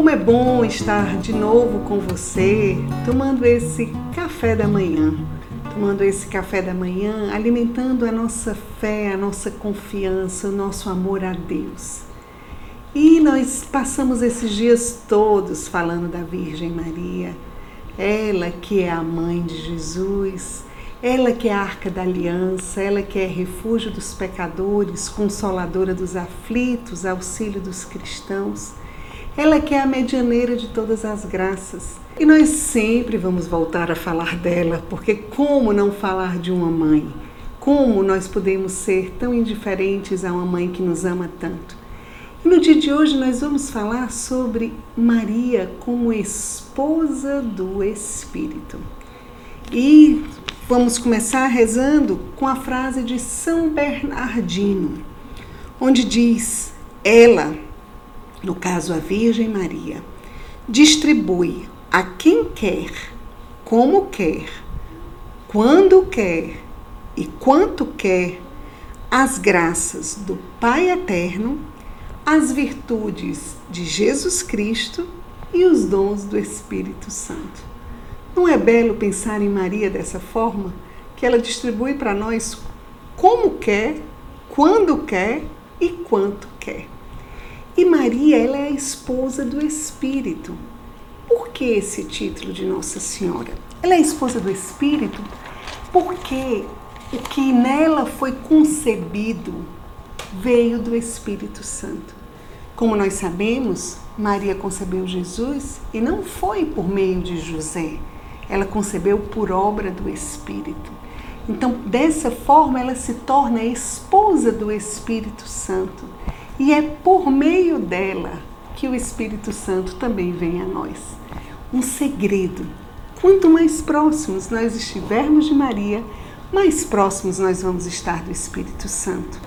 como é bom estar de novo com você, tomando esse café da manhã. Tomando esse café da manhã, alimentando a nossa fé, a nossa confiança, o nosso amor a Deus. E nós passamos esses dias todos falando da Virgem Maria, ela que é a mãe de Jesus, ela que é a arca da aliança, ela que é refúgio dos pecadores, consoladora dos aflitos, auxílio dos cristãos. Ela que é a medianeira de todas as graças. E nós sempre vamos voltar a falar dela, porque como não falar de uma mãe? Como nós podemos ser tão indiferentes a uma mãe que nos ama tanto? E no dia de hoje nós vamos falar sobre Maria como esposa do Espírito. E vamos começar rezando com a frase de São Bernardino, onde diz: Ela no caso a Virgem Maria, distribui a quem quer, como quer, quando quer e quanto quer as graças do Pai Eterno, as virtudes de Jesus Cristo e os dons do Espírito Santo. Não é belo pensar em Maria dessa forma, que ela distribui para nós como quer, quando quer e quanto quer. E Maria, ela é a esposa do Espírito. Por que esse título de Nossa Senhora? Ela é a esposa do Espírito porque o que nela foi concebido veio do Espírito Santo. Como nós sabemos, Maria concebeu Jesus e não foi por meio de José, ela concebeu por obra do Espírito. Então, dessa forma, ela se torna a esposa do Espírito Santo. E é por meio dela que o Espírito Santo também vem a nós. Um segredo. Quanto mais próximos nós estivermos de Maria, mais próximos nós vamos estar do Espírito Santo.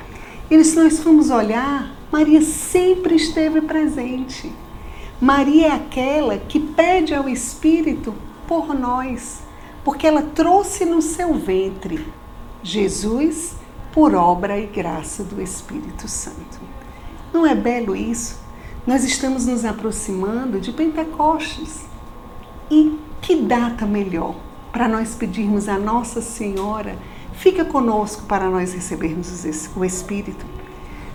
E se nós formos olhar, Maria sempre esteve presente. Maria é aquela que pede ao Espírito por nós, porque ela trouxe no seu ventre Jesus por obra e graça do Espírito Santo. Não é belo isso? Nós estamos nos aproximando de Pentecostes. E que data melhor para nós pedirmos a Nossa Senhora, fica conosco para nós recebermos o Espírito.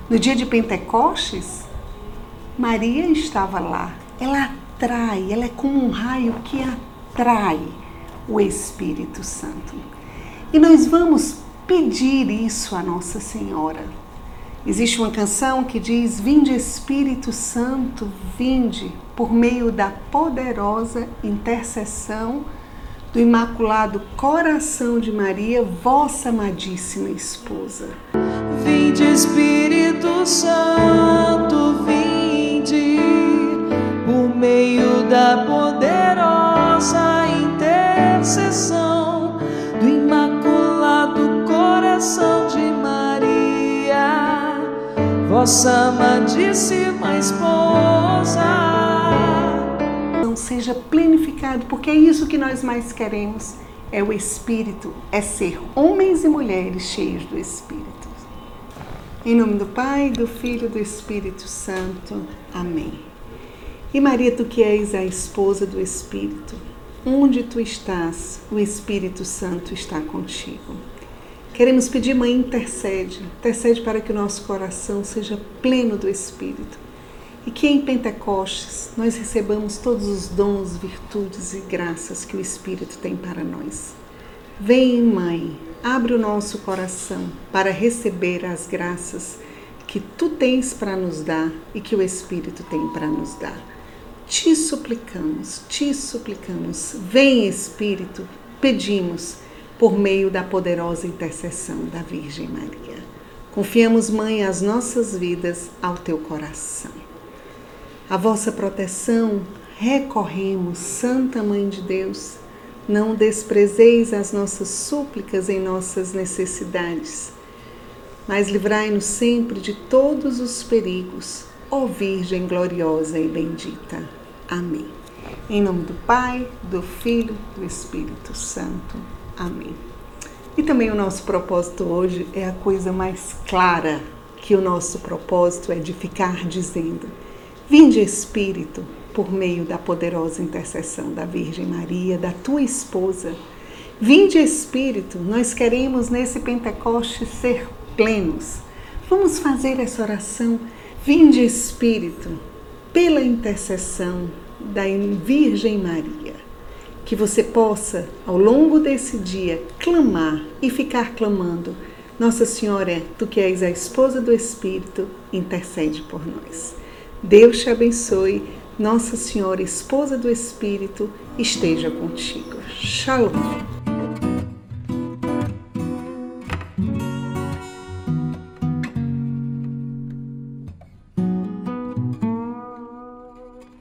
No dia de Pentecostes, Maria estava lá. Ela atrai, ela é como um raio que atrai o Espírito Santo. E nós vamos pedir isso a Nossa Senhora. Existe uma canção que diz: Vinde Espírito Santo, vinde, por meio da poderosa intercessão do Imaculado Coração de Maria, vossa amadíssima esposa. Vinde Espírito Santo, vossa amadíssima esposa. Não seja plenificado, porque é isso que nós mais queremos. É o Espírito, é ser homens e mulheres cheios do Espírito. Em nome do Pai, do Filho e do Espírito Santo. Amém. E Maria, tu que és a esposa do Espírito, onde tu estás, o Espírito Santo está contigo. Queremos pedir, Mãe, intercede, intercede para que o nosso coração seja pleno do Espírito e que em Pentecostes nós recebamos todos os dons, virtudes e graças que o Espírito tem para nós. Vem, Mãe, abre o nosso coração para receber as graças que tu tens para nos dar e que o Espírito tem para nos dar. Te suplicamos, te suplicamos. Vem, Espírito, pedimos por meio da poderosa intercessão da Virgem Maria. Confiamos, Mãe, as nossas vidas ao teu coração. A vossa proteção recorremos, Santa Mãe de Deus. Não desprezeis as nossas súplicas em nossas necessidades, mas livrai-nos sempre de todos os perigos, ó Virgem gloriosa e bendita. Amém. Em nome do Pai, do Filho, do Espírito Santo. Amém. E também o nosso propósito hoje é a coisa mais clara que o nosso propósito é de ficar dizendo: Vinde Espírito, por meio da poderosa intercessão da Virgem Maria, da tua esposa. Vinde Espírito, nós queremos nesse Pentecoste ser plenos. Vamos fazer essa oração. Vinde Espírito, pela intercessão da Virgem Maria, que você possa, ao longo desse dia, clamar e ficar clamando. Nossa Senhora, tu que és a esposa do Espírito, intercede por nós. Deus te abençoe. Nossa Senhora, esposa do Espírito, esteja contigo. Shalom.